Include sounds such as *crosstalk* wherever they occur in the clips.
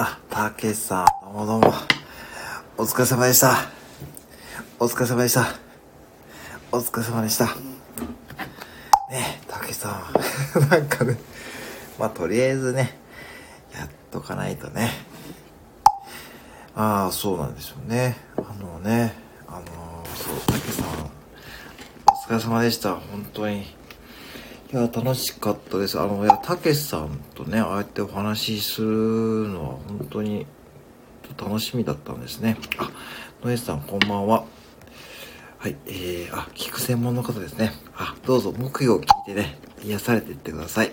あ、たけしさん、どうもどうも。お疲れ様でした。お疲れ様でした。お疲れ様でした。ね、たけしさん、*laughs* なんかね、まあ、とりあえずね、やっとかないとね。ああ、そうなんですよね。あのね、あのそう、たけしさん、お疲れ様でした。本当に。いや、楽しかったです。あの、いや、たけしさんとね、ああやってお話しするのは本当に楽しみだったんですね。あ、ノエさん、こんばんは。はい、えー、あ、聞く専門の方ですね。あ、どうぞ、木魚を聞いてね、癒されていってください。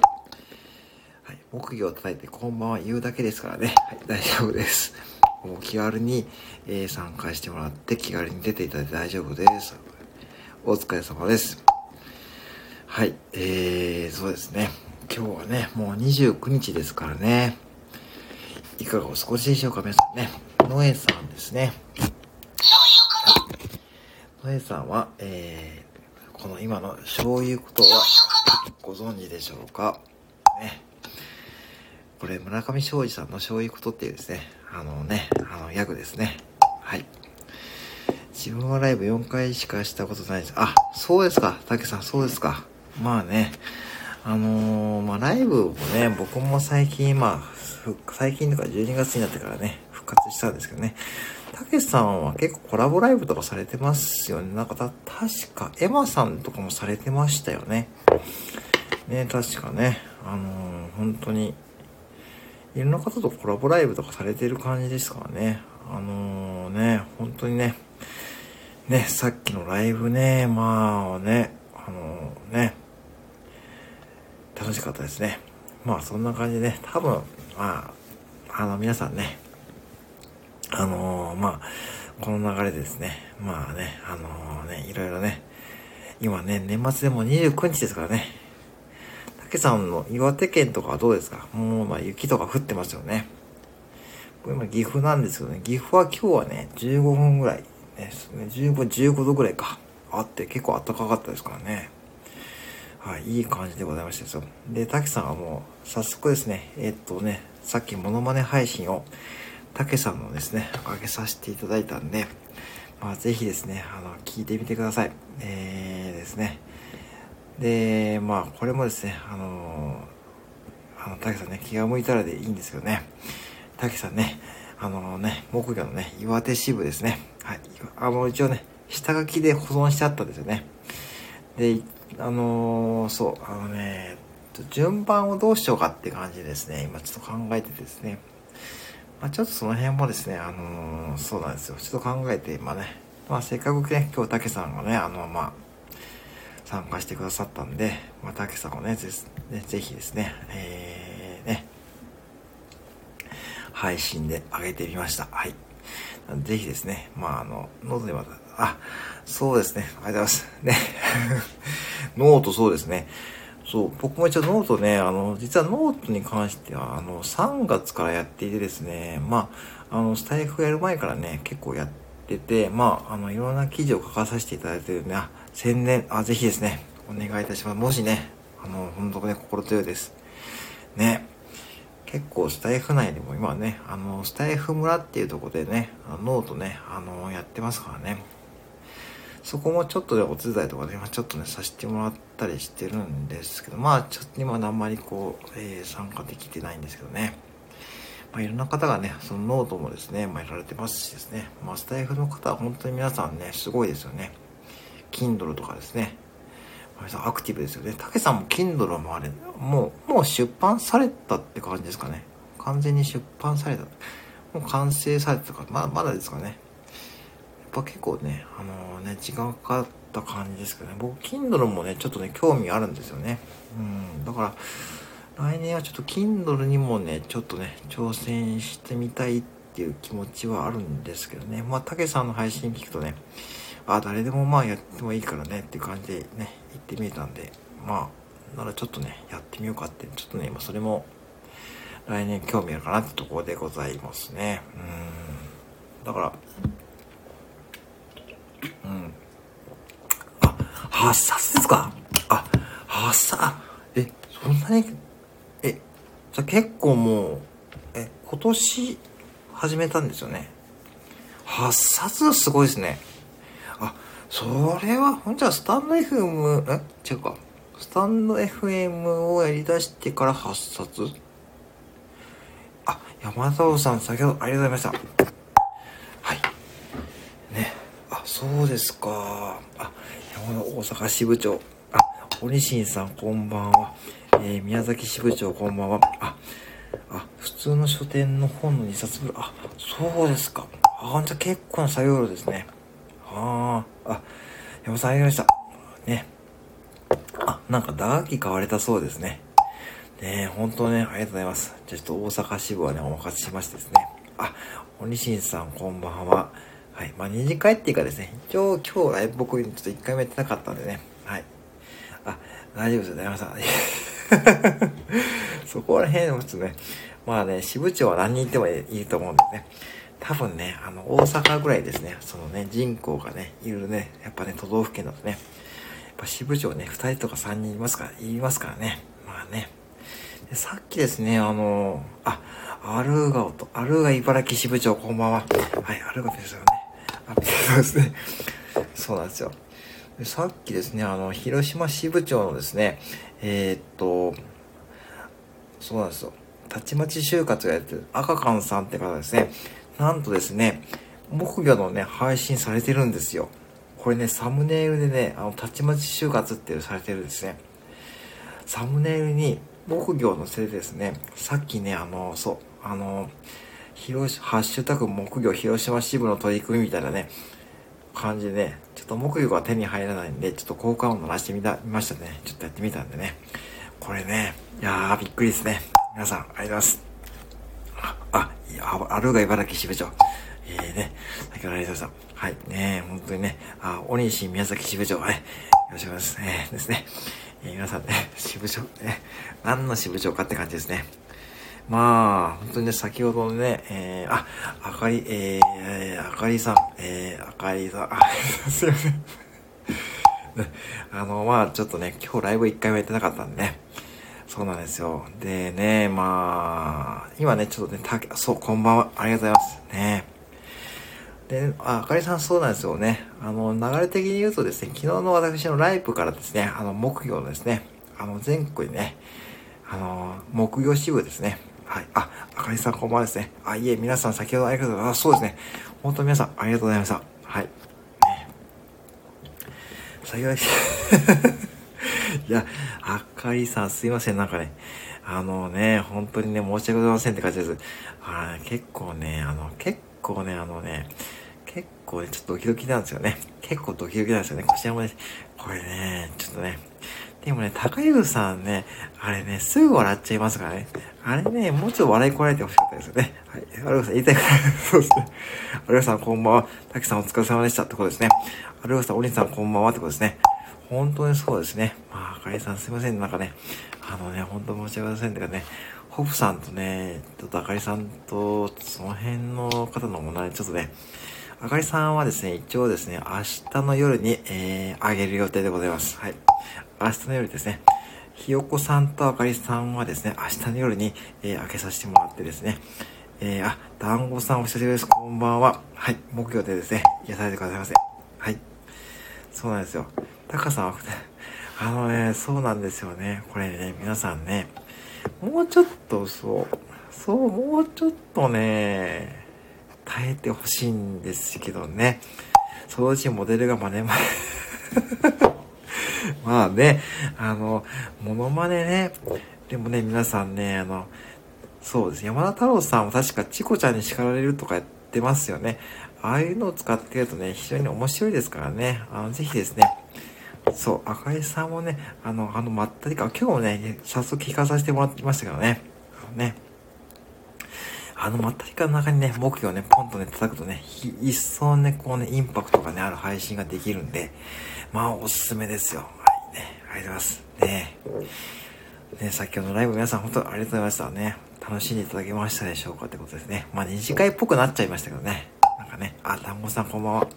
はい、木魚を叩いて、こんばんは言うだけですからね。はい、大丈夫です。もう気軽に、えー参加してもらって、気軽に出ていただいて大丈夫です。お疲れ様です。はい、えー、そうですね。今日はね、もう29日ですからね。いかがお過ごしでしょうか、皆さんね。ノエさんですね。ノエさんは、えー、この今の醤油ことはご存知でしょうか？ね。これ、村上昌司さんの醤油ことっていうですね、あのね、あの、ギャグですね。はい。自分はライブ4回しかしたことないです。あ、そうですか。たけさん、そうですか。まあね、あのーまあライブもね、僕も最近、まあ、最近とか12月になってからね、復活したんですけどね。たけしさんは結構コラボライブとかされてますよね。なんかた、確か、エマさんとかもされてましたよね。ね、確かね、あのー本当に、いろんな方とコラボライブとかされてる感じですからね。あのーね、本当にね、ね、さっきのライブね、まあね、あのね、楽しかったですね。まあそんな感じでね、多分、まあ、あの皆さんね、あのーまあ、この流れでですね、まあね、あのーね、いろいろね、今ね、年末でも29日ですからね、竹さんの岩手県とかはどうですか？もう、まあ雪とか降ってますよね。これ今岐阜なんですけどね、岐阜は今日はね、15分ぐらいですね、15、15度ぐらいか。あって結構暖かかったですからね。はい、いい感じでございましたですよ。で、たけさんはもう、早速ですね、えっとね、さっきモノマネ配信を、たけさんのですね、上げさせていただいたんで、まあ、ぜひですね、あの、聞いてみてください。えーですね。で、まあ、これもですね、あのあの、たけさんね、気が向いたらでいいんですけどね、たけさんね、あのね、木魚のね、岩手支部ですね。はい。あの、一応ね、下書きで保存してあったんですよね。で、あのーそう、あのね、順番をどうしようかって感じですね、今ちょっと考えてですね、まあ、ちょっとその辺もですね、あのーそうなんですよ。ちょっと考えて、今ね、まあ、せっかくね、今日竹さんがね、あの、まあ、参加してくださったんで、まあ、竹さんをね、ぜねぜひですね、えー、ね、配信で上げてみました。はい。ぜひですね、まあ、あの、ノートでまた、あ、そうですね、ありがとうございます。ね。*laughs* ノートそうですね。そう、僕も一応ノートね、あの、実はノートに関しては、あの、3月からやっていてですね、まあ、あの、スタイフやる前からね、結構やってて、まあ、あの、いろんな記事を書かさせていただいてるんで、あ、宣伝、あ、ぜひですね、お願いいたします。もしね、あの、本当ね、心強いです。ね。結構スタイフ内でも今ね、あの、スタイフ村っていうとこでね、ノートね、あの、やってますからね。そこもちょっとでお手伝いとかで、今ちょっとね、させてもらったりしてるんですけど、まあ、ちょっと今あんまりこう、えー参加できてないんですけどね。まあ、いろんな方がね、そのノートもですね、まあ、やられてますしですね。まあ、スタイフの方は本当に皆さんね、すごいですよね。Kindle とかですね。皆さんアクティブですよね。たけさんも Kindle もあれ、もう、もう出版されたって感じですかね。完全に出版された。もう完成されたか、まだまだですかね。ぱ結構ね、あのね、時間かかった感じですけどね。僕、Kindle もね、ちょっとね、興味あるんですよね。うん。だから、来年はちょっと Kindle にもね、ちょっとね、挑戦してみたいっていう気持ちはあるんですけどね。まあ、たけさんの配信聞くとね、あ、誰でもまあやってもいいからねっていう感じでね、言ってみたんで、まあ、ならちょっとね、やってみようかって、ちょっとね、今それも、来年興味あるかなってところでございますね。うん。だから、うん。あ、8冊ですか？あ、8冊、え、そんなに、え、じゃ結構もう、え、今年始めたんですよね。8冊すごいですね。あ、それは、ほんじゃスタンド FM、え？違うか。スタンド FM をやり出してから8冊あ、山田さん、先ほどありがとうございました。はい。ね。あ、そうですか。あ、山田大阪支部長。あ、鬼新さん、こんばんは。えー、宮崎支部長、こんばんは。あ、あ、普通の書店の本の2冊分。あ、そうですか。あ、じゃ結構な作業量ですね。ああ、あ、山さんありがとうございました。ね。あ、なんか打楽器買われたそうですね。ねえ本当ね、ありがとうございます。じゃあちょっと大阪支部はね、お任せしましてですね。あ、鬼新さんこんばんは。はい。まあ、二次会っていうかですね、一応今日ライブ僕ちょっと一回もやってなかったんでね。はい。あ、大丈夫ですよ、山さん。*laughs* そこら辺もちょっとね、まあね、支部長は何人いてもいいと思うんですね。多分ね、あの、大阪ぐらいですね、そのね、人口がね、いるね、やっぱね、都道府県だとね、やっぱ支部長ね、2人とか3人いますから、いますからね。まあね。でさっきですね、あの、あ、アルーガオと、アルーガ茨城支部長、こんばんは。はい、アルーガですよね。そうですね。そうなんですよ。でさっきですね、あの、広島支部長のですね、えー、っと、そうなんですよ。たちまち就活をやってる赤缶さんって方ですね。なんとですね、木魚のね、配信されてるんですよ。これね、サムネイルでね、あの、たちまち就活ってされてるんですね。サムネイルに木魚のせいですね、さっきね、あの、そう、あの、広ハッシュタグ木魚広島支部の取り組みみたいなね、感じでね、ちょっと木魚が手に入らないんで、ちょっと効果音鳴らしてみた、見ましたね。ちょっとやってみたんでね。これね、いやー、びっくりですね。皆さん、ありがとうございます。あ、いや、あるが茨城支部長。えーね、先ほどありがとうございました。はい、ね本当にね、あ、おにし宮崎支部長、はい、よろしくお願いします。えー、ですね、えー、皆さんね、支部長、ね、何の支部長かって感じですね。まあ、本当にね、先ほどのね、えー、あ、あかり、えー、あかりさん、えー、あかりさん、あ、すいません。あの、まあ、ちょっとね、今日ライブ一回もやってなかったんでね、そうなんですよ。でね、まあ、今ね、ちょっとね、たそう、こんばんは。ありがとうございます。ね。で、あ、あかりさんそうなんですよね。あの、流れ的に言うとですね、昨日の私のライブからですね、あの、木魚のですね、あの、全国にね、あの、木魚支部ですね。はい。あ、あかりさんこんばんはですね。あ、いえ、皆さん先ほどありがとうございます。あ、そうですね。本当皆さんありがとうございました。はい。先ほどいや、あかりさんすいません、なんかね、あのね、本当にね、申し訳ございませんって感じです。あ結構ね、あの、結構ね、あのね、結構ね、ちょっとドキドキなんですよね。結構ドキドキなんですよね。こちらもね、これね、ちょっとね、でもね、高湯さんね、あれね、すぐ笑っちゃいますからね。あれね、もうちょっと笑いこられてほしかったですよね。はい。アルゴさん言いたいことそうですね。*laughs* アルゴさんこんばんは。滝さんお疲れ様でしたってことですね。アルゴさん、お兄さんこんばんはってことですね。本当にそうですね。まあ、あかりさんすいません。なんかね、あのね、本当申し訳ございません。てかね、ホフさんとね、ちょっとあかりさんと、その辺の方のものね、ちょっとね、あかりさんはですね、一応ですね、明日の夜に、えー、あげる予定でございます。はい。明日の夜ですね。ひよこさんとあかりさんはですね、明日の夜に、えー、開けさせてもらってですね、えー、あ、団子さんお久しぶりです。こんばんは。はい。木曜でですね、癒されてくださいませ。はい。そうなんですよ。タカさんは、あのね、そうなんですよね。これね、皆さんね、もうちょっとそう、そう、もうちょっとね、耐えてほしいんですけどね。そのうちモデルが真似ま *laughs* まあね、あの、モノマネね。でもね、皆さんね、あの、そうです。山田太郎さんも確かチコちゃんに叱られるとかやってますよね。ああいうのを使ってるとね、非常に面白いですからね。あの、ぜひですね、そう、赤井さんもね、あの、あの、まったりか、今日もね、早速聞かさせてもらってましたけどね。あのね、あのまったりかの中にね、木をね、ポンとね、叩くとね、一層ね、こうね、インパクトがね、ある配信ができるんで、まあ、おすすめですよ。はい、ね、ありがとうございます。ねね、先ほどのライブ皆さん本当ありがとうございましたね。楽しんでいただけましたでしょうかってことですね。まあ、二次会っぽくなっちゃいましたけどね。なんかね、あ、団子さんこんばんは。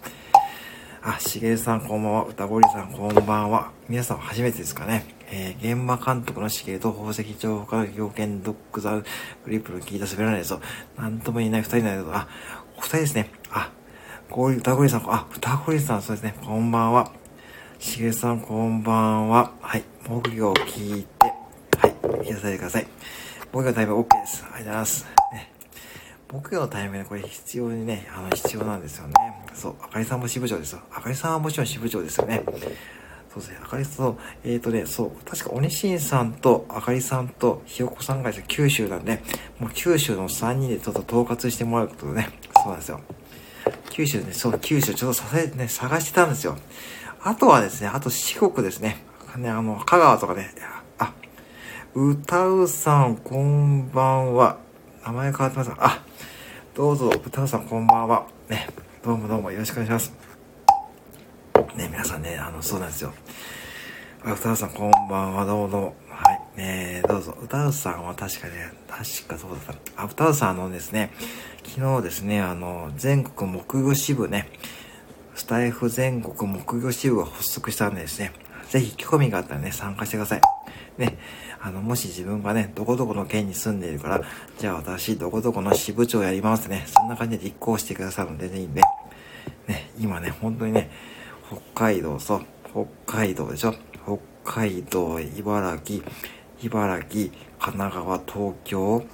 あ、しげるさんこんばんは。歌ごりさんこんばんは。皆さん初めてですかね。えー、現場監督の指令と宝石情報から要件ドッグザグリップの聞いた滑らないぞ。なんとも言えない二人なんだけど、あ、お二人ですね。あ、こういう歌声さん、あ、歌声さん、そうですね。こんばんは。しげさん、こんばんは。はい。木魚を聞いて、はい。いただいてください。木魚のタイム OK です。ありがとうございます。ね。木魚のタイムね、これ必要にね、あの、必要なんですよね。そう。あかりさんも支部長ですよ。あかりさんはもちろん支部長ですよね。そうですね、あかりさん、えっ、ー、とね、そう、確か、おにしんさんと、あかりさんと、ひよこさんが九州なんで、もう九州の3人でちょっと統括してもらうことでね、そうなんですよ。九州ね、そう、九州ちょっとさせ、ね、探してたんですよ。あとはですね、あと四国ですね。ね、あの、香川とかね、あ、歌うさん、こんばんは。名前変わってますかあ、どうぞ、歌うさん、こんばんは。ね、どうもどうもよろしくお願いします。ね、皆さんね、あの、そうなんですよ。歌うさん、こんばんは、どうもどうも。はい。ねどうぞ。歌うさんは確かね、確かそうだった。あ、歌うさんのですね、昨日ですね、あの、全国木魚支部ね、スタイフ全国木魚支部が発足したんでですね、ぜひ興味があったらね、参加してください。ね、あの、もし自分がね、どこどこの県に住んでいるから、じゃあ私、どこどこの支部長やりますね、そんな感じで立候補してくださるのでね、いいんで、ね、今ね、本当にね、北海道、そう、北海道でしょ北海道、茨城、茨城、神奈川、東京、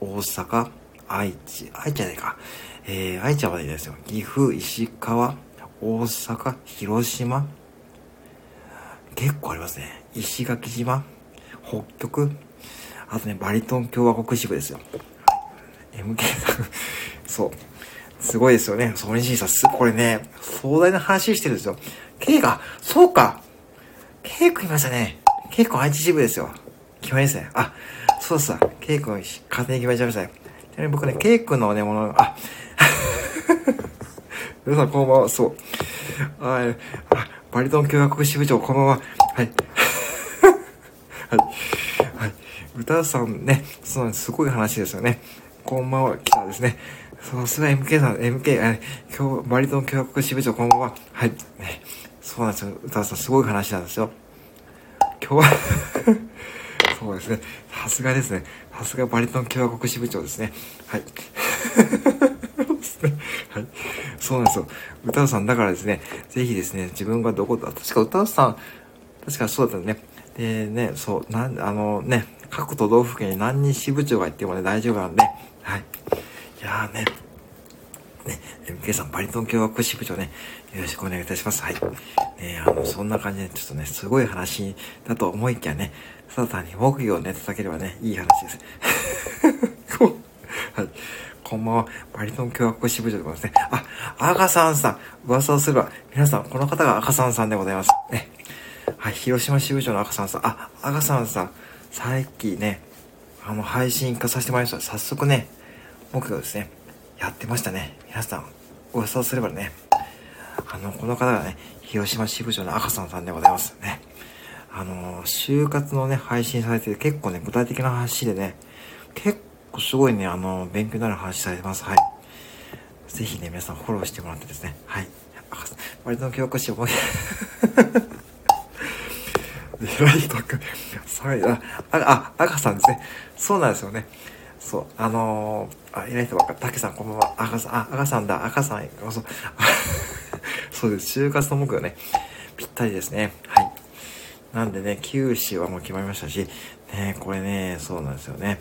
大阪、愛知、愛知じゃないか。えー、愛知はまでいいですよ。岐阜、石川、大阪、広島。結構ありますね。石垣島、北極、あとね、バリトン共和国支部ですよ。MK さんそう。すごいですよね。ソニシーさん、すこれね、壮大な話してるんですよ。K が、そうか !K 君いましたね。K 君愛知支部ですよ。決まりですね。あ、そうさ、K 君、勝手に決まっちゃいましたね。ちなみに僕ね、K 君のね、もの、あ、皆さんこんばんは、そう。あ、あバリトン共和国支部長、こんばんは。*laughs* はい。はい。はい。歌さんね、そうなんです。すごい話ですよね。こんばんは、来たですね。さすが MK さん、MK、今日、バリトン共和国支部長、こんばんは。はい。ね、そうなんですよ。歌さん、すごい話なんですよ。今日はそうですね。さすがですね。さすがバリトン共和国支部長ですね。はい。そうなんですよ。歌うさん、だからですね、ぜひですね、自分がどこだ、確か歌うさん、確かそうだったね。でね、そう、なん、あのね、各都道府県に何人支部長がいてもね、大丈夫なんで、はい。いやーね、ね、MK さん、バリトン共和国支部長ね、よろしくお願いいたします。はい。ね、あの、そんな感じで、ちょっとね、すごい話だと思いきやね、ただ単に木魚をね、叩ければね、いい話です。*laughs* はい。こんばんは。バリトン共和国支部長でございますね。あ、赤さんさん。噂をすれば、皆さん、この方が赤さんさんでございます。ね。はい、広島支部長の赤さんさん。あ、赤さんさん。さっきね、あの、配信化させてもらいました。早速ね、僕がですね、やってましたね。皆さん、噂をすればね、あの、この方がね、広島支部長の赤さんさんでございますね。あの、就活のね、配信されてて結構ね、具体的な話でね、結すごいね、あの、勉強になる話されます。はい。ぜひね、皆さんフォローしてもらってですね。はい。割と教科書も、*laughs* ライトく、さあ、あ、あ、赤さんですね。そうなんですよね。そう、あのー、あ、偉い人ばっか、たけさんこんばんは。赤さん、あ、赤さんだ、赤さん、そう、そうです。就活の目標ね、ぴったりですね。はい。なんでね、九州はもう決まりましたし、ね、これね、そうなんですよね。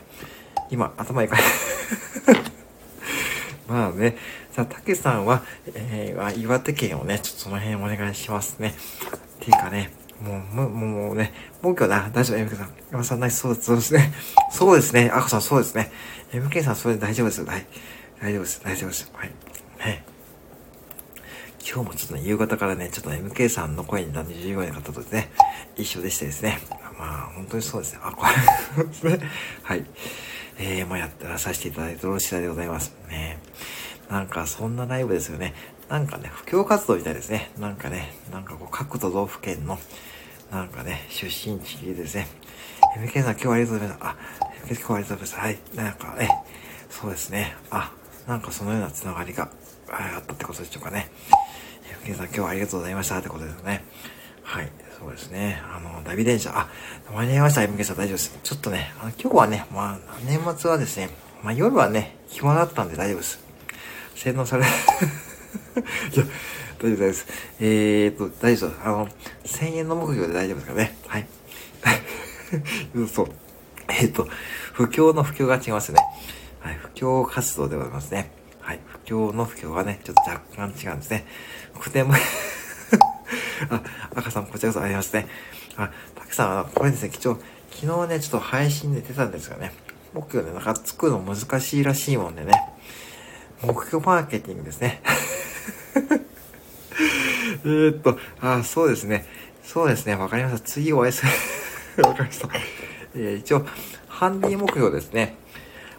今、頭いか *laughs* まあね、さあ、たけさんは、えー、岩手県をね、ちょっとその辺お願いしますね。っていうかね、もう、もう、もうね、もう今日だ、大丈夫、MK さん。山さん、ナイス、そうです、そうですね。そうですね、あこさん、そうですね。MK さん、それで大丈夫です。はい。大丈夫です、大丈夫です。はい。ね。今日もちょっとね、夕方からね、ちょっと MK さんの声になる従業員の方とですね、一緒でしてですね。まあ、本当にそうですね。あ、これですね。はい。えー、まあ、やってらさせていただいてよろしいでございます。ね。なんか、そんなライブですよね。なんかね、布教活動みたいですね。なんかね、なんかこう、各都道府県の、なんかね、出身地ですね。MK さん、今日はありがとうございます。あ、MK 今日はありがとうございます。はい。なんかね、そうですね。あ、なんかそのようなつながりがあったってことでしょうかね。MK さん、今日はありがとうございましたってことですね。はい。そうですね。あの、ダビ電車。あ、間に合いました、MK さん大丈夫です。ちょっとね、あの今日はね、まあ、年末はですね、まあ夜はね、暇だったんで大丈夫です。洗脳され、*laughs* いや、大丈夫です。えーと、大丈夫です。あの、1000円の目標で大丈夫ですからね。はい。*laughs* そう。えっ、と、不況の不況が違いますね。はい、不況活動でございますね。はい、不況の不況はね、ちょっと若干違うんですね。不でもあ、赤さん、こちらこそありますね。あ、たくさん、あこれですね、貴重。昨日ね、ちょっと配信で出たんですがね、目標ね、なんか作るの難しいらしいもんでね、目標マーケティングですね。*laughs* えっと、あ、そうですね。そうですね。わかりました。次お会いする。*laughs* わかりました。えー、一応、ハンディ目標ですね。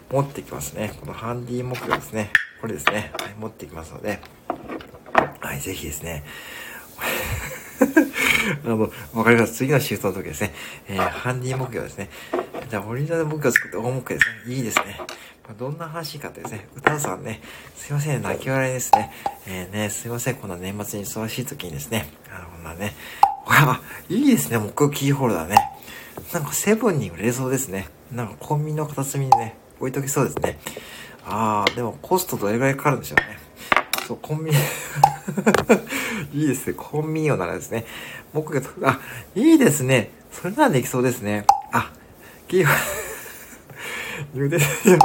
持ってきますね。このハンディ目標ですね。これですね。はい、持ってきますので、はい、ぜひですね。*laughs* あの、わかります。次のシフトの時ですね。えー、ハンディ目標ですね。じゃあ、オリジナル目標を作って大目標ですね。いいですね。どんな話かってですね、歌さんね、すいません、泣き笑いですね。えー、ね、すいません、こんな年末に忙しい時にですね、あの、こんなね、あ、いいですね、木キーホルダーね。なんかセブンに売れそうですね。なんかコンビニの片隅にね、置いときそうですね。あー、でもコストどれぐらいかかるんでしょうね。そう、コンビニ *laughs* いいですね。コンビニ用ならですね。僕が、あ、いいですね。それならできそうですね。あ、キーホ茹 *laughs* で、いや、ちょっ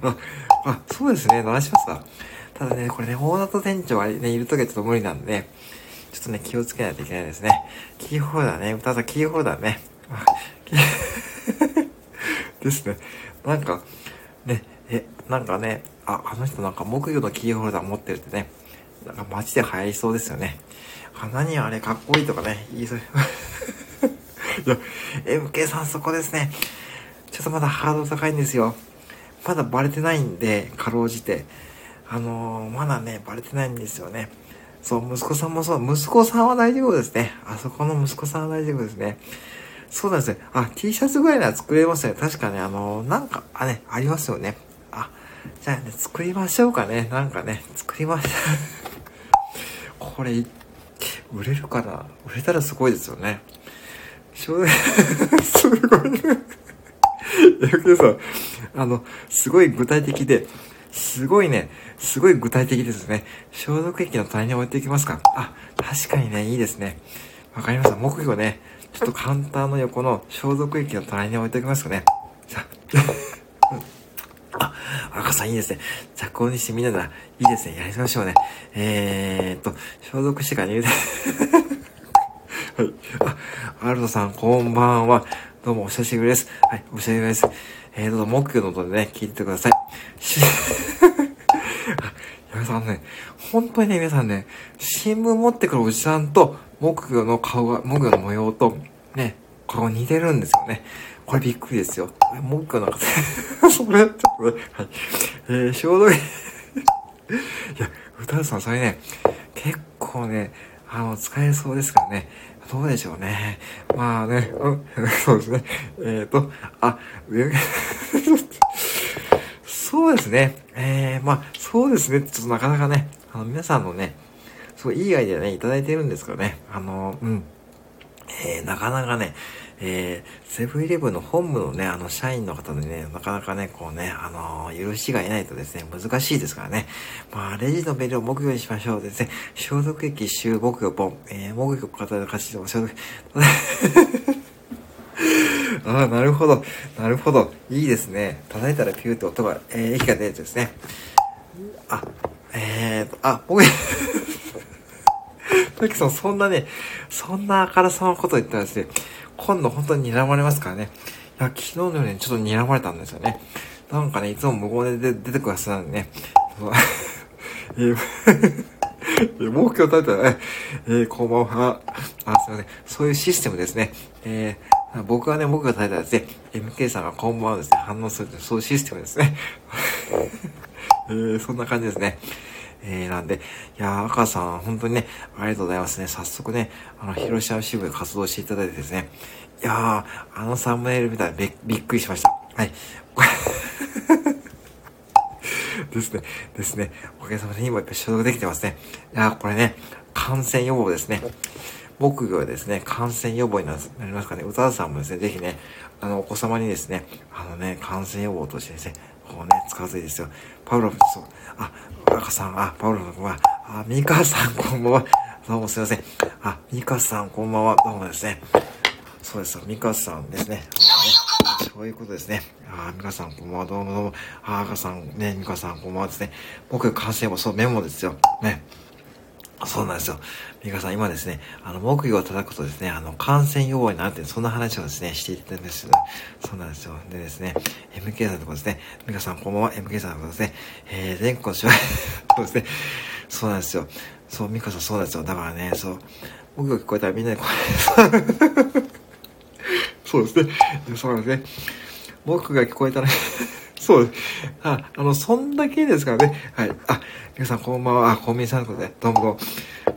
と、あ、あ、そうですね。鳴らしますか。ただね、これね、大里店長はね、いるときはちょっと無理なんで、ちょっとね、気をつけないといけないですね。キーホルダーね。歌さん、キーホルダーね。*laughs* ですね。なんか、ね、なんかね、あ、あの人なんか木魚のキーホルダー持ってるってね、なんか街で流行りそうですよね。あ、何あれかっこいいとかね、言いそう。*laughs* いや、MK さんそこですね。ちょっとまだハードル高いんですよ。まだバレてないんで、かろうじて。あのー、まだね、バレてないんですよね。そう、息子さんもそう、息子さんは大丈夫ですね。あそこの息子さんは大丈夫ですね。そうなんですね。あ、T シャツぐらいなら作れますね。確かね、あのー、なんか、あ、ね、ありますよね。じゃあね、作りましょうかね。なんかね、作りましょう。*laughs* これ、売れるかな？売れたらすごいですよね。*laughs* すごい。ヤさ、あの、すごい具体的で、すごいね、すごい具体的ですね。消毒液の棚に置いていきますか？あ、確かにね、いいですね。わかりました。木魚ね、ちょっとカウンターの横の消毒液の棚に置いておきますかね。じゃあ、あ、赤さんいいですね。じゃあ、こうにしてみんなで、いいですね。やりましょうね。えー、っと、消毒してから入れて。*laughs* はい。あ、アルトさん、こんばんは。どうもお久しぶりです。はい、お久しぶりです。えー、どうぞ、木魚の音でね、聞いてください。し *laughs* あ皆さんね、本当にね、皆さんね、新聞持ってくるおじさんと、木魚の顔が、木魚の模様と、ね、顔似てるんですよね。これびっくりですよ。木魚なんか、*laughs* それ、ちょっとね、はい。えー、消毒 *laughs* いや、歌さん、それね、結構ね、あの、使えそうですからね。どうでしょうね。まあね、うん、*laughs* そうですね。えっ、ー、と、あ、上そうですね。えー、まあ、そうですね。ちょっとなかなかね、あの、皆さんのね、すごいいいアイデアね、いただいてるんですからね。あの、うん。えー、なかなかね、えー、セブンイレブンの本部のね、あの、社員の方でね、なかなかね、こうね、あのー、許しがいないとですね、難しいですからね。まあ、レジのベルを木魚にしましょうですね。消毒液、臭、木魚、ポン。えー、木魚、片手の勝ちで消毒。*laughs* ああ、なるほど。なるほど。いいですね。叩いたらピューって音が、えー、液が出るですね。あ、えーと、あ、僕、*laughs* トキさん、そんなね、そんなあからさまこと言ったらですね、今度本当に睨まれますからね。いや、昨日のようにちょっと睨まれたんですよね。なんかね、いつも無言で出てくるはずなんでね。*laughs* え、目標立てたらね、えー、こんばんは。あ、すいません。そういうシステムですね。えー、僕はね、僕が立てたらですね、MK さんがこんばんはですね、反応するという、そういうシステムですね。*laughs* えー、そんな感じですね。えー、なんで、いやー、赤さん、本当にね、ありがとうございますね。早速ね、あの、広島支部で活動していただいてですね、いやー、あのサムネイル見たらびびっくりしました。はい。*laughs* ですね、ですね。おかげさまで今やっぱ消毒できてますね。いやー、これね、感染予防ですね。木魚はですね、感染予防になりますかね。歌田さんもですね、ぜひね、あの、お子様にですね、あのね、感染予防としてですね、こうね、使うといいですよ。パウロフ、そう、あ、赤さん、あ、パウロフは、あ、ミカさん、こんばんは。どうもすいません。あ、ミカさん、こんばんは。どうもですね。そうです、ミカさんですね。そういうことですね。あ、ミカさん、こんばんは。どうもどうも。あ、赤さん、ね、ミカさん、こんばんはですね。僕、感染も、そう、メモですよ。ね。そうなんですよ。ミカさん、今ですね、あの、木魚を叩くとですね、あの、感染予防になって、そんな話をですね、していたんですよ。そうなんですよ。でですね、MK さんとこですね、ミカさん、こんばんは、MK さんとこですね、えー、全国の手話、そうですね、そうなんですよ。そう、ミカさん、そうなんですよ。だからね、そう、木魚聞こえたらみんなでこれ、*laughs* そうですね。そうなんですね。木が聞こえたらそうです。あ、あの、そんだけですからね。はい。あ、皆さんこんばんは。あ、コンビニさんとで、どうもどうも。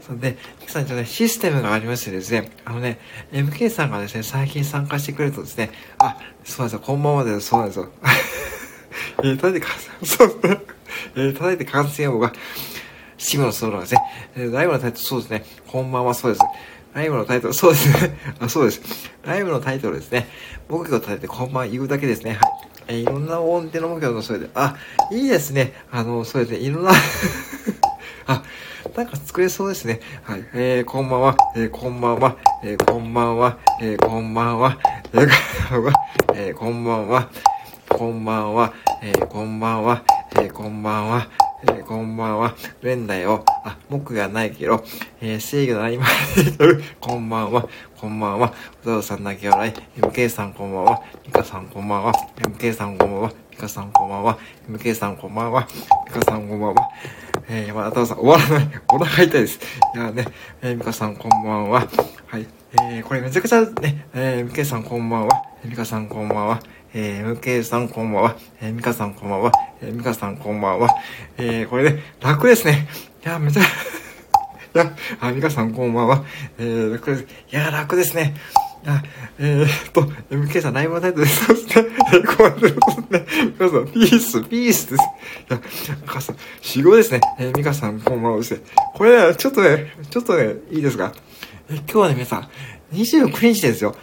そんで、皆さんちょっとね、システムがありましてですね、あのね、MK さんがですね、最近参加してくれるとですね、あ、そうなんですよ、こんばんはです。そうなんですよ。*laughs* えー、叩いて感染、そう。*laughs* えー、叩いて感染予防が、シムのソロなんですね。え、ライブのタイトル、そうですね。こんばんは、そうです。ライブのタイトル、そうですね。あ、そうです。ライブのタイトルですね。僕が叩いてこんばんは言うだけですね。はい。え、いろんな音程の目標のそれで、あ、いいですね。あの、それで、いろんな *laughs* あ、なんか作れそうですね。はい。えー、こんばんは。えー、こんばんは。えー、こんばんは。えー、こんばんは。えー、こんばんは。こんばんは。え、こんばんは。えー、こんばんは。えー、こんばんは。え、こんばんは連打よ。あ、僕がないけど、えー、制御の合間こんばんは。こんばんは。うざうさん泣き笑い。MK さんこんばんは。ミカさんこんばんは。MK さんこんばんは。ミカさんこんばんは。MK さんこんばんは。ミカさんこんばんは。えー、山田さん、終わらない。お腹痛いです。いやね、えー、ミカさんこんばんは。はい。えー、これめちゃくちゃね、えー、MK さんこんばんは。ミカさんこんばんは。えー、MK さんこんばんは。えー、ミカさんこんばんは。えー、ミカさんこんばんは。えー、これね、楽ですね。いや、めちゃ、*laughs* いや、あ、ミカさんこんばんは。えー、楽です。いや、楽ですね。あ、えー、っと、MK さんライブのタイトルです。そうですね。えー、こうやってね、皆さん、ピース、ピースです。いや、ミカさん、死後ですね。えー、ミカさんこんばんはですね。これね、ちょっとね、ちょっとね、いいですか？えー、今日はね、皆さん、29日ですよ。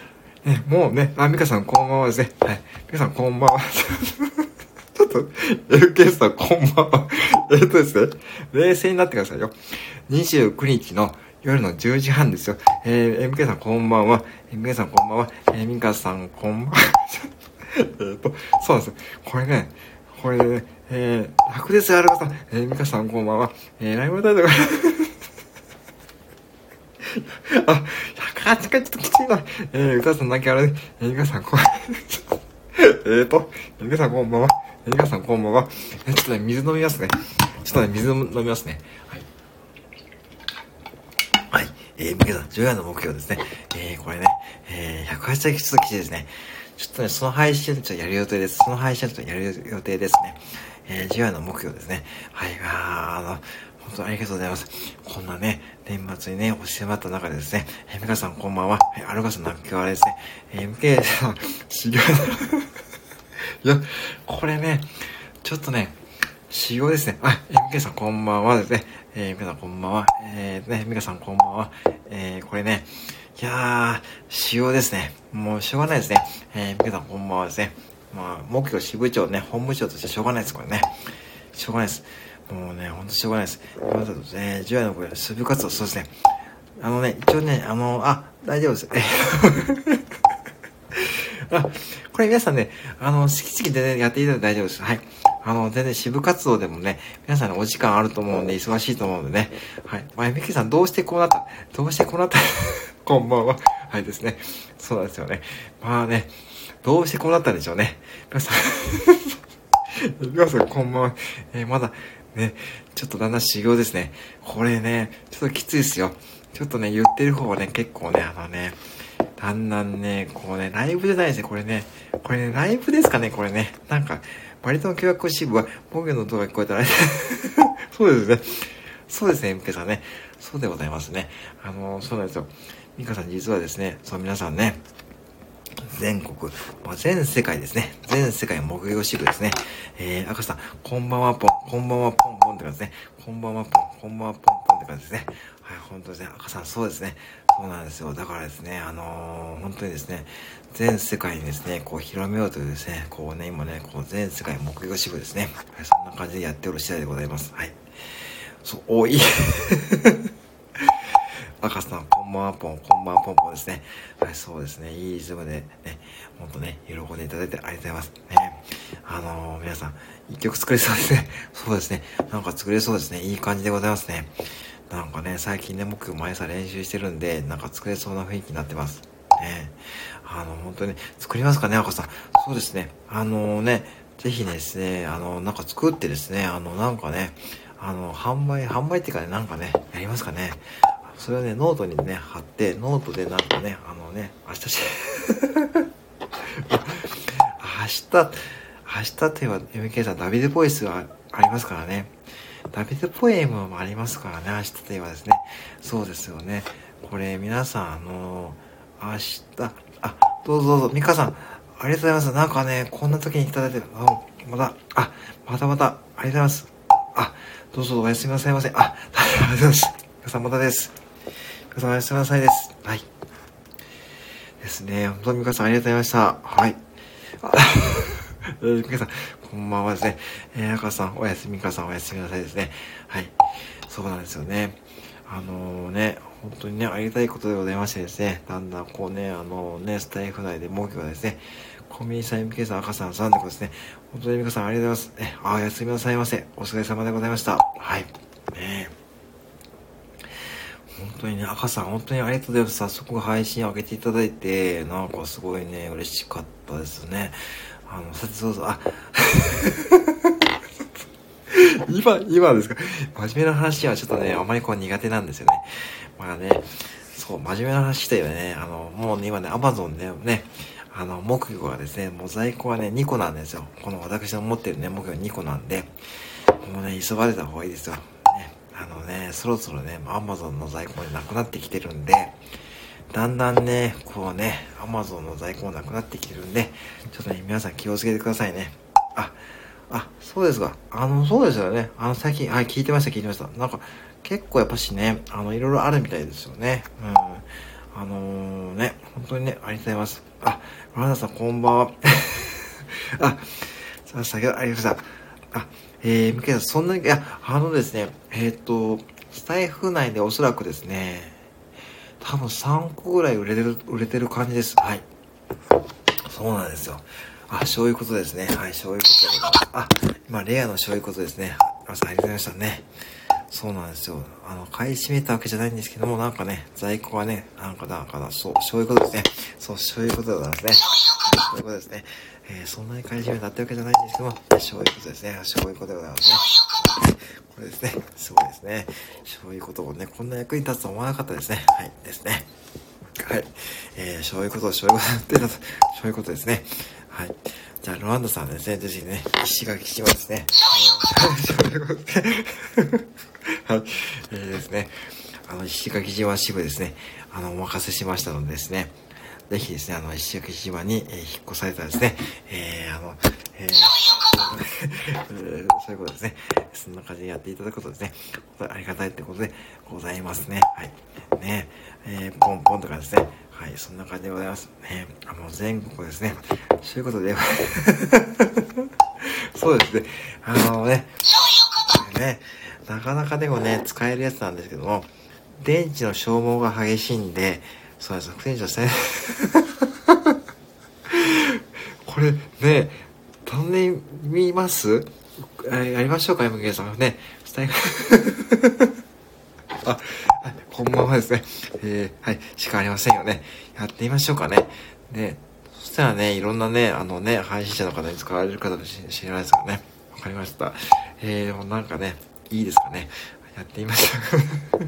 ね、もうね、あ、ミカさんこんばんはですね。はい。ミカさんこんばんは。*laughs* ちょっと、LK さんこんばんは。*laughs* えっとですね、冷静になってくださいよ。29日の夜の10時半ですよ。えー、MK さんこんばんは。MK さんこんばんは。えー、ミカさんこんばんは。*laughs* えっと、そうなんですよ。これね、これね、えー、楽ですよ、アルカさん。えー、ミカさんこんばんは。えー、ライブタイトルあ、108回ちょっときついな。えー、歌さん泣き笑い。えー、皆さんこん、えーと、皆さんこんばんは。えー、皆さんこんばんは。えー、ちょっとね、水飲みますね。ちょっとね、水飲みますね。はい。はい。えー、皆さん、10夜の目標ですね。えー、これね、えー、108回ちょっときついですね。ちょっとね、その配信ちょっとやる予定です。その配信ちょっとやる予定ですね。えー、10夜の目標ですね。はい、あー、あの、本当にありがとうございます。こんなね、年末にね、押し迫った中でですね、えー、皆さんこんばんは。え、アルガスの泣き笑いですね。えー、MK さん、修行 *laughs* いや、これね、ちょっとね、修行ですね。あ、MK さんこんばんはですね。えー、皆さんこんばんは。えー、ね、皆さんこんばんは。えー、これね、いやー、修行ですね。もうしょうがないですね。えー、皆さんこんばんはですね。まあ、目標支部長ね、本部長としてしょうがないです、これね。しょうがないです。もうね、ほんとしょうがないです。今だとね、10代の声、水分活動、そうですね。あのね、一応ね、あの、あ、大丈夫です。*laughs* あ、これ皆さんね、あの、好き好きでね、やっていただいて大丈夫です。はい。あの、全然支部活動でもね、皆さんね、お時間あると思うんで、忙しいと思うんでね。はい。まあ、みきさん、どうしてこうなった？どうしてこうなった？*laughs* こんばんは。はいですね。そうなんですよね。まあね、どうしてこうなったんでしょうね。皆さん *laughs* 皆さん、こんばんは。えー、まだ、ね、ちょっとだんだん修行ですね。これね、ちょっときついですよ。ちょっとね、言ってる方はね、結構ね、あのね、だんだんね、こうね、ライブじゃないですね、これね。これね、ライブですかね、これね。なんか、割との教育支部は、僕の動画聞こえたら、*laughs* そうですね。そうですね、MK さんね。そうでございますね。あの、そうなんですよ。ミカさん実はですね、そう皆さんね、全国、まあ、全世界ですね。全世界木曜支部ですね。えー、赤さん、こんばんはポン、こんばんはポンポンって感じですね。こんばんはポン、こんばんはポンポンって感じですね。はい、本当ですね。赤さん、そうですね。そうなんですよ。だからですね、あのー、本当にですね、全世界にですね、こう広めようというですね、こうね、今ね、こう全世界目標支部ですね。はい、そんな感じでやっておる次第でございます。はい。そう、おい。*laughs* 赤さん、こんばんはぽん、こんばんはぽんぽんですね。はい、そうですね。いいリズムでね、ほんとね、喜んでいただいてありがとうございます。ね、あのー、皆さん、一曲作れそうですね。*laughs* そうですね。なんか作れそうですね。いい感じでございますね。なんかね、最近ね、僕毎朝練習してるんで、なんか作れそうな雰囲気になってます。ね。あの、本当に、作りますかね、赤さん。そうですね。あのね、ぜひですね、あの、なんか作ってですね、あの、なんかね、あの、販売、販売っていうかね、なんかね、やりますかね。それをね、ノートにね、貼って、ノートでなんかね、あのね、明日し、*laughs* 明日、明日といえば MK さん、ダビデボイスがありますからね。ダビデポエムもありますからね、明日といえばですね。そうですよね。これ、皆さん、あの明日、あ、どうぞどうぞ、ミカさん、ありがとうございます。なんかね、こんな時にいただいて、あまた、あ、またまた、ありがとうございます。あ、どうぞおやすみなさいませ。あ、ありがとうございます。ミカさんまたです。皆さんおやすみなさいです。はい。ですね。本当に皆さんありがとうございました。はい。皆さん、こんばんはですね。えー、赤さん、おやすみかさん、おやすみなさいですね。はい。そうなんですよね。あのー、ね、本当にね、ありがたいことでございましてですね、だんだんこうね、あのー、ね、スタイフ内で文句がですね、コンビニさん、MK さん、赤さん、さんでことですね。本当に皆さんありがとうございます。え、あ、おやすみなさいませ。お疲れ様でございました。はい。ね本当にね、赤さん、本当にありがとうございます。早速配信上げていただいて、なんかすごいね、嬉しかったですね。あの、さてそうそう、あ、*laughs* 今、今ですか？真面目な話はちょっとね、あまりこう苦手なんですよね。まあね、そう、真面目な話だよね、あの、もうね、今ね、アマゾンでね、あの、木魚がですね、もう在庫はね、2個なんですよ。この私の持ってるね、木魚2個なんで、もうね、急がれた方がいいですよ。あのね、そろそろね、アマゾンの在庫になくなってきてるんで、だんだんね、こうね、アマゾンの在庫もなくなってきてるんで、ちょっとね、皆さん気をつけてくださいね。あ、あ、そうですか。あの、そうですよね。あの、最近、はい、聞いてました、聞いてました。なんか、結構やっぱしね、あの、いろいろあるみたいですよね。うん。あのー、ね、本当にね、ありがとうございます。あ、ロナさん、こんばんは。*laughs* あ、さ、先ほどありがとうございました。あ、えー、ミケさん、そんなに、いや、あのですね、えっ、と、スタイフ内でおそらくですね、多分3個ぐらい売れてる、売れてる感じです。はい。そうなんですよ。あ、そういうことですね。はい、そういうことでございます。あ、今、レアのそういうことですね。皆さんありがとうございましたね。そうなんですよ。あの、買い占めたわけじゃないんですけども、なんかね、在庫はね、なんかだから、そう、そういうことですね。そう、そういうことでございますね。そういうことですね。えー、そんなに買い占めたってわけじゃないんですけども、そういうことですね。そういうことでございますね。これですね。すごいですね。そういうことをね、こんな役に立つと思わなかったですね。はい、ですね。はい。えー、そういうこと、そういうことってたそういうことですね。はい。じゃあ、ロランドさんですね、ぜひね、石垣島ですね。そういうことで、はい。えー、ですね、あの、石垣島支部ですね、あの、お任せしましたのでですね、ぜひですね、あの、石垣島に、えー、引っ越されたらですね、えー、あの、えー、*laughs* そういうことですね。そんな感じでやっていただくことですね。ありがたいってことでございますね。はい。ねえー、ポンポンとかですね。はい、そんな感じでございます。ねあの、全国ですね。そういうことで、*laughs* そうですね。あのね、ね、なかなかでもね、使えるやつなんですけども、電池の消耗が激しいんで、そうです、電池のせこれね、飛んでみます？やりましょうか、MK さん。ね、スタイフ *laughs* あ、こんばんはですね。えー、はい、しかありませんよね。やってみましょうかね。で、そしたらね、いろんなね、あのね、配信者の方に使われる方もしれないですからね。わかりました。えー、でもなんかね、いいですかね。やってみましょう。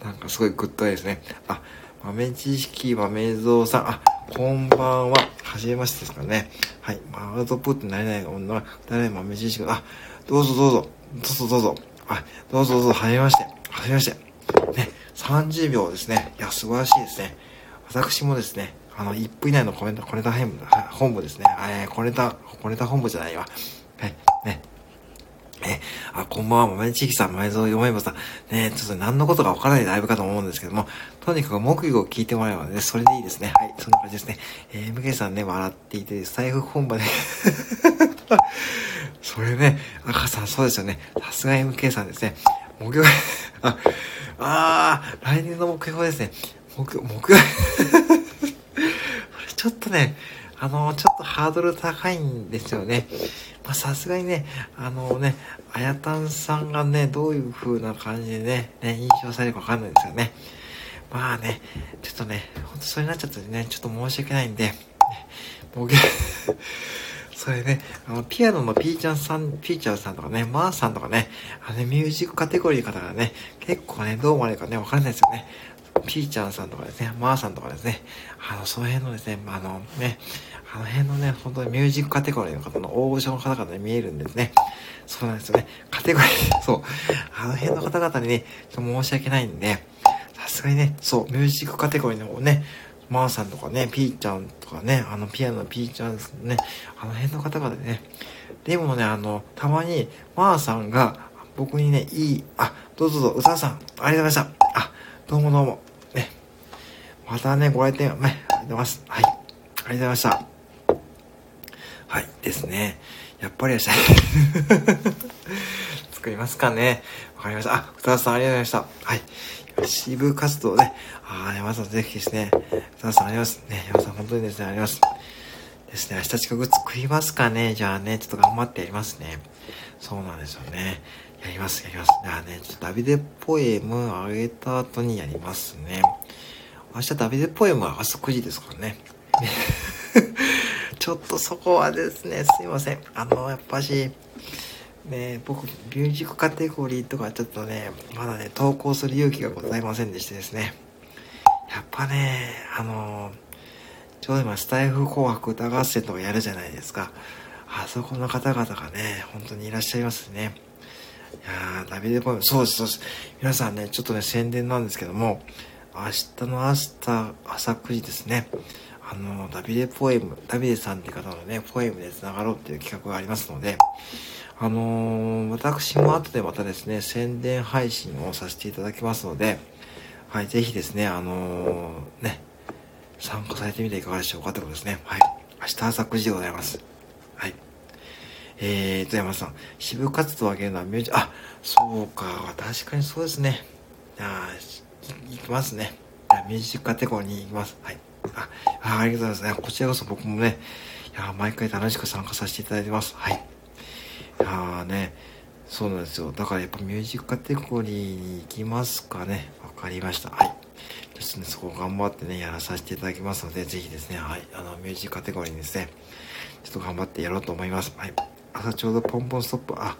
*laughs* なんかすごいグッドですね。あ、豆知識豆蔵さん、あ、こんばんは。はじめましてですかね。はい。アウトプットになれない女は、誰豆知識、あ、どうぞどうぞ、どうぞどうぞ。あ、どうぞどうぞ、はじめまして。はじめまして。ね、30秒ですね。いや、素晴らしいですね。私もですね、あの、1分以内のコメント、コネタ本部ですね。えー、コネタ、コネタ本部じゃないわ。はい、え、あ、こんばんは、豆ちきさん、前蔵読めばさん。ねちょっと何のことかわからないライブかと思うんですけども、とにかく木魚を聞いてもらえばね、それでいいですね。はい、そんな感じですね。えー、MK さんね、笑っていて、財布本場で *laughs* それね、赤さん、そうですよね。さすが MK さんですね。目標、*laughs* あ、あー、来年の目標ですね。目標、目標 *laughs* ちょっとね、あの、ちょっとハードル高いんですよね。ま、さすがにね、あのね、あやたんさんがね、どういう風な感じでね、ね、印象されるかわかんないですよね。まあね、ちょっとね、ほんとそれになっちゃったんでね、ちょっと申し訳ないんで、僕、*laughs* それね、あの、ピアノのピーちゃんさん、ピーチャーさんとかね、マーさんとかね、あのね、ミュージックカテゴリーの方がね、結構ね、どう思われるかね、わかんないですよね。ピーちゃんさんとかですね、マーさんとかですね、あの、その辺のですね、あのね、あの辺のね、本当にミュージックカテゴリーの方の大御所の方々に見えるんですね。そうなんですよね。カテゴリー、*laughs* そう。あの辺の方々にね、ちょっと申し訳ないんで、さすがにね、そう、ミュージックカテゴリーの方ね、マーさんとかね、ピーちゃんとかね、あのピアノのピーちゃんですね、あの辺の方々でね、でもね、あの、たまに、マーさんが僕にね、いい、あ、どうぞどうぞ、うささん、ありがとうございました。あ、どうもどうも、ね、またね、ご来店、ね、ありがとうございます。はい、ありがとうございました。はい、ですね。やっぱりやしたい。作りますかね。わかりました。あ、二つさんありがとうございました。はい。支部活動ね。ああ、山さんぜひですね。山さんあります。ね、山さん本当にですね、あります。ですね、明日近く作りますかね。じゃあね、ちょっと頑張ってやりますね。そうなんですよね。やります、やります。じゃあね、ちょっとダビデポエムあげた後にやりますね。明日ダビデポエムは朝9時ですからね。ちょっとそこはですね、すいません。あの、やっぱし、ね、僕、ミュージックカテゴリーとかちょっとね、まだね、投稿する勇気がございませんでしてですね。やっぱね、あの、ちょうど今、スタイフ紅白歌合戦とかやるじゃないですか。あそこの方々がね、本当にいらっしゃいますね。いやー、ダビデポエム、そうです、そうです。皆さんね、ちょっとね、宣伝なんですけども、明日の朝、朝9時ですね。あの、ダビデポエム、ダビデさんって方のね、ポエムで繋がろうっていう企画がありますので、あのー、私も後でまたですね、宣伝配信をさせていただきますので、はい、ぜひですね、あのー、ね、参加されてみていかがでしょうかということですね。はい。明日朝9時でございます。はい。えーと、山さん、支部活動を上げるのはミュージあ、そうか、確かにそうですね。じゃあ、行きますね。ミュージックカテゴリーに行きます。はい。あ、ありがとうございます。こちらこそ僕もね、いや、毎回楽しく参加させていただいてます。はい。ああね、そうなんですよ。だからやっぱミュージックカテゴリーに行きますかね。わかりました。はい。ですね、そこ頑張ってね、やらさせていただきますので、ぜひですね、はい、あの、ミュージックカテゴリーにですね、ちょっと頑張ってやろうと思います。はい。朝ちょうどポンポンストップ、あ、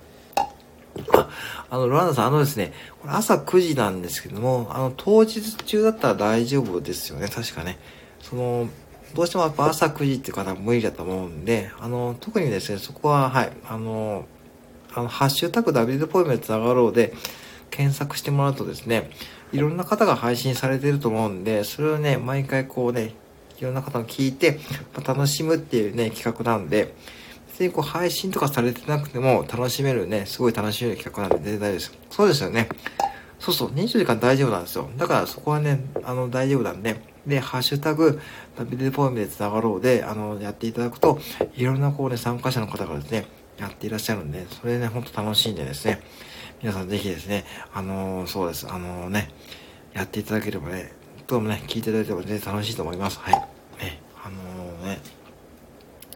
あ、あの、ロランダさん、あのですね、これ朝9時なんですけども、あの、当日中だったら大丈夫ですよね、確かね。その、どうしてもやっぱ朝9時っていう方は無理だと思うんで、あの、特にですね、そこは、はい、あの、あの、ハッシュタグダビデポイメントつながろうで検索してもらうとですね、いろんな方が配信されてると思うんで、それをね、毎回こうね、いろんな方が聞いて、まあ、楽しむっていうね、企画なんで、別にこう配信とかされてなくても楽しめるね、すごい楽しめる企画なんで全然大丈夫です。そうですよね。そうそう、20時間大丈夫なんですよ。だからそこはね、あの、大丈夫なんで、で、ハッシュタグ、ダビデポエムで繋がろうで、あの、やっていただくと、いろんなこうね、参加者の方がですね、やっていらっしゃるんで、それね、ほんと楽しいんでですね、皆さんぜひですね、あのー、そうです、あのー、ね、やっていただければね、どうもね、聞いていただいても全然楽しいと思います。はい。ね、あのー、ね、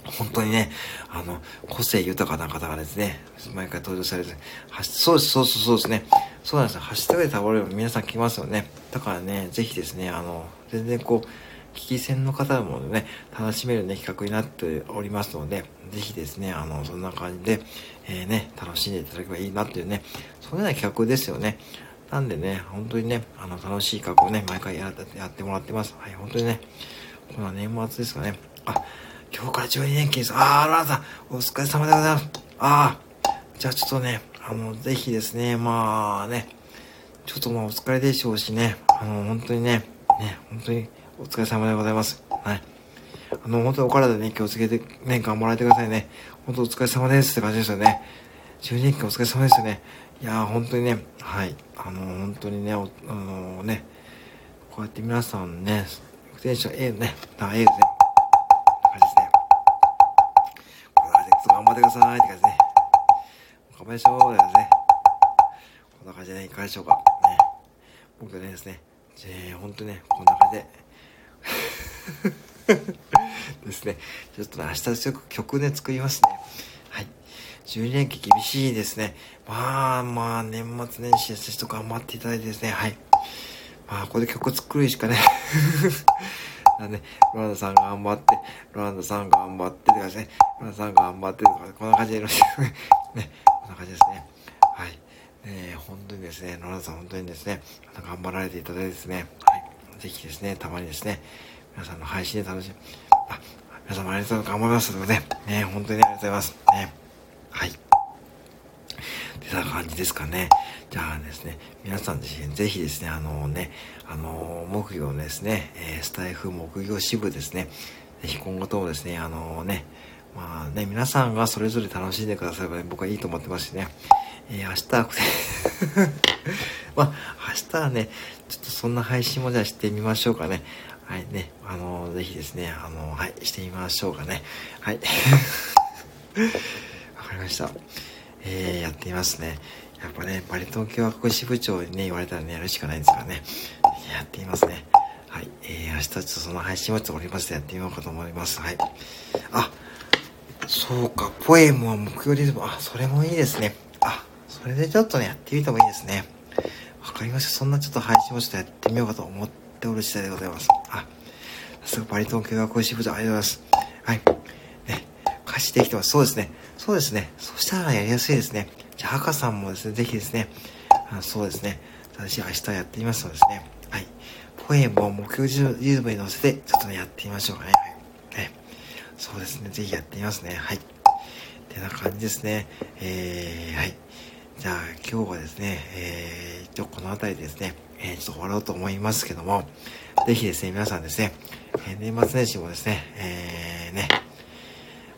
本当にね、あの、個性豊かな方がですね、毎回登場されて、そうです、そうそうそうですね。そうなんですよ。ハッシュタグで倒れれば皆さん来ますよね。だからね、ぜひですね、あの、全然こう、聞き戦の方もね、楽しめるね、企画になっておりますので、ぜひですね、あの、そんな感じで、えー、ね、楽しんでいただければいいなっていうね、そのような企画ですよね。なんでね、本当にね、あの、楽しい企画をね、毎回ややってもらってます。はい、本当にね、この年末ですかね。あ、今日から12年金です。あー、ランさん、お疲れ様でございます。あー、じゃあちょっとね、あの、ぜひですね、まあね、ちょっとまあお疲れでしょうしね、あの、本当にね、ね、本当にお疲れ様でございます。はい。あの、本当にお体ね、気をつけてね、頑張られてくださいね。本当お疲れ様ですって感じですよね。12連休お疲れ様ですよね。いやー、本当にね、はい。あの、本当にね、あのー、ね、こうやって皆さんね、テンション A ね、あ、A ですね。感じですね。こんな感じで、頑張ってくださいって感じですね。頑張りましょうって感じですね。こんな感じでね、いかがでしょうか。ね。僕ねですね、えー、本当にね、こんな感じで *laughs* ですね。ちょっとね、明日ちょっと曲ね、作りますね。はい。12連休厳しいですね。まあまあ、年末年始ですと頑張っていただいてですね、はい。まあ、ここで曲作るしかね。*laughs* なんで、ロランドさん頑張って、ロランドさん頑張ってとかですね、ロランドさん頑張ってとか、こんな感じでよろしくね。ね、こんな感じですね。はい。えー、本当にですね、ロランドさん本当にですね、頑張られていただいてですね、はい。ぜひですね、たまにですね、皆さんの配信で楽しみ、あ、皆様ありがとうございます。頑張りますのでね、ね、本当にありがとうございます。ね。はい。ってな感じですかね。じゃあですね、皆さん自身ぜひですね、あのね、あの、木魚ですね、えー、スタイフ木魚支部ですね、ぜひ今後ともですね、あのね、まあね、皆さんがそれぞれ楽しんでくだされば、ね、僕はいいと思ってますしね、えー、明日、*laughs* まあ、明日はね、ちょっとそんな配信もじゃあしてみましょうかね。はいね、あの、ぜひですね、あの、はい、してみましょうかね。はい。*laughs* わかりました。えー、やってみますね。やっぱね、バリ東京和支部長にね、言われたらね、やるしかないんですからね。やってみますね。はい。えー、明日ちょっとその配信をちょっとおりますやってみようかと思います。はい。あ、そうか、ポエムは目標リズム。あ、それもいいですね。あ、それでちょっとね、やってみてもいいですね。わかりました。そんなちょっと配信をちょっとやってみようかと思っておる次第でございます。あ、さすがバリ東京和支部長、ありがとうございます。はい。ね、歌詞できてます。そうですね。そうですね。そしたらやりやすいですね。じゃあ、赤さんもですね、ぜひですね、あそうですね、私明日やってみますのですね、はい。ポエムを目標リズムに乗せて、ちょっとね、やってみましょうかね。はい。ね、そうですね、ぜひやってみますね。はい。ってな感じですね。えー、はい。じゃあ、今日はですね、えー、一応この辺りですね、えー、ちょっと終わろうと思いますけども、ぜひですね、皆さんですね、えー、年末年始もですね、えー、ね、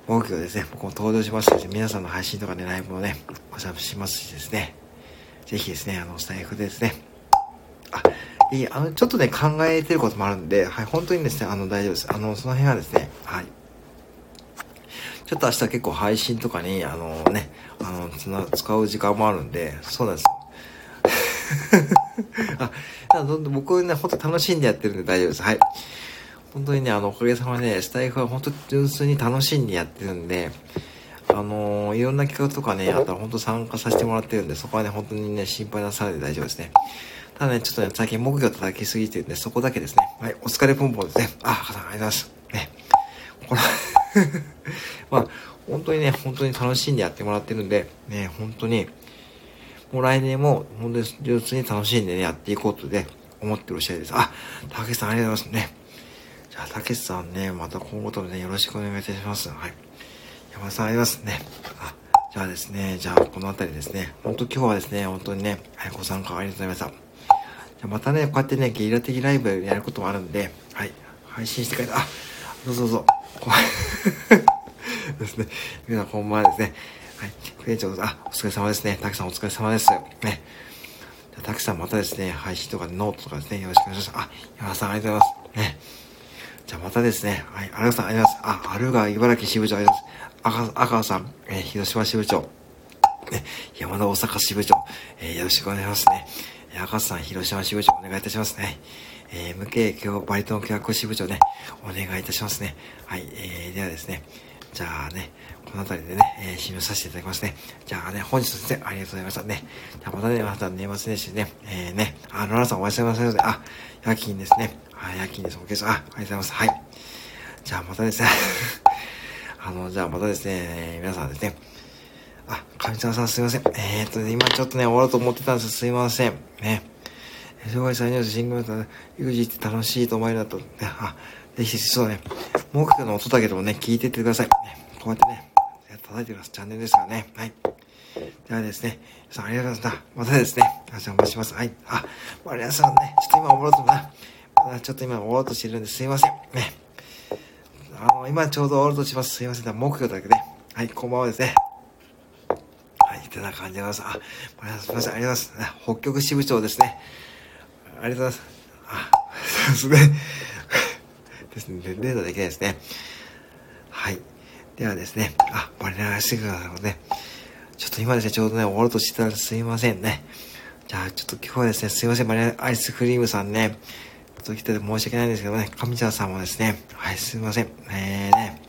大きくですね、僕も登場しますので、皆さんの配信とかね、ライブをね、お邪魔しますしですね、ぜひですね、あの、スタイフでですね、あ、いい、あの、ちょっとね、考えてることもあるんで、はい、本当にですね、あの、大丈夫です。あの、その辺はですね、はい。ちょっと明日結構配信とかに、あのね、あの、つな、使う時間もあるんで、そうなんです *laughs* あ、僕ね、ほんと楽しんでやってるんで大丈夫です。はい。本当にね、あの、おかげさまで、ねスタイフは本当純粋に楽しんでやってるんで、あのー、いろんな企画とかね、あったら本当参加させてもらってるんで、そこはね、本当にね、心配なされて大丈夫ですね。ただね、ちょっとね、最近木魚叩きすぎてるんで、そこだけですね。はい、お疲れポンポンですね。あ、ありがとうございます。ね。これ *laughs* まあ、本当にね、本当に楽しんでやってもらってるんで、ね、本当に、もう来年も、本当に純粋に楽しんでね、やっていこうとで、思ってる次第です。あ、竹さんありがとうございますね。じゃあ、たけしさんね、また今後ともね、よろしくお願いいたします。はい。山田さんありますね。あ、じゃあですね、じゃあ、この辺りですね。本当今日はですね、本当にね、はい、ご参加ありがとうございました。じゃ、またね、こうやってね、ゲリラ的ライブやることもあるんで、はい、配信してくれた、あ、どうぞどうぞ。*laughs* ですね。皆さん、こんばんはですね。はい。店長、あ、お疲れ様ですね。たけさんお疲れ様です。ね。たけさんまたですね、配信とかノートとかですね、よろしくお願いします。あ、山田さんありがとうございます。ね。じゃあまたですね。はい。荒川さん、ありがとうございます。あ、アルガ茨城支部長、ありがとうございます。赤、赤さん、えー、広島支部長。ね、山田大阪支部長、えー、よろしくお願いしますね。赤さん、広島支部長、お願いいたしますね。えー、無形今日バリトン教学支部長ね、お願いいたしますね。はい。えー、ではですね。じゃあね、この辺りでね、えー、締めさせていただきますね。じゃあね、本日ですね、ありがとうございましたね。じゃあまたね、また年末年始ね、えー、ね、あ、ロラさんおやすみなさい。あ、夜勤ですね。はい、夜勤です。おけさ、あ、ありがとうございます。はい。じゃあまたですね *laughs* あの、じゃあまたですね、皆さんですね。あ、上沢さんすいません。えー、っとね、今ちょっとね、終わろうと思ってたんですすいません。ね。障害者ニュース、シングルだと、育児って楽しいと思えるなと、あ、ぜひ、そうだね。目標の音だけでもね、聞いてってください。こうやってね、叩いてください。チャンネルですからね。はい。ではですね、皆さんありがとうございました。またですね、お邪魔します。はい。あ、マリアさんね、ちょっと今終わろうとな。まだちょっと今終わろうとしてるんですいません。ね。あの、今ちょうど終わろうとします。すいません。目標だけで。はい、こんばんはですね。はい、てな感じでございます。あ、すみません、ありがとうございます。北極支部長ですね。ありがとうございます。あ、そうですね。ですね、データできないですね。はい。ではですね、あ、バリナアイスクリームね。ちょっと今ですね、ちょうどね、終わろうとしてたらすいませんね。じゃあ、ちょっと今日はですね、すいません、バリナアイスクリームさんね、ちょっと来てて申し訳ないんですけどね、上茶さんもですね、はい、すいません。えー、ね、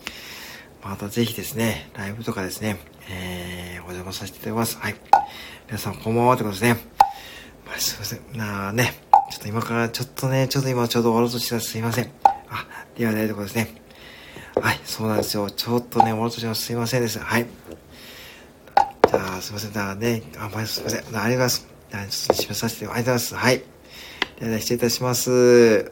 またぜひですね、ライブとかですね、えー、お邪魔させていただきます。はい。皆さん、こんばんはってことですね。まあ、すいません。なあね、ちょっと今から、ちょっとね、ちょっと今ちょうど終わろうとしてたすいません。あ、ではな、いところですね。はい、そうなんですよ。ちょっとね、終わろうとしてます。すいませんです。はい。じゃあ、すいません。だね、あ、まあ、すいません。ありがとうございます。じゃあ、ちょっと締めさせて、ありがとうございます。はい。では、失礼いたします。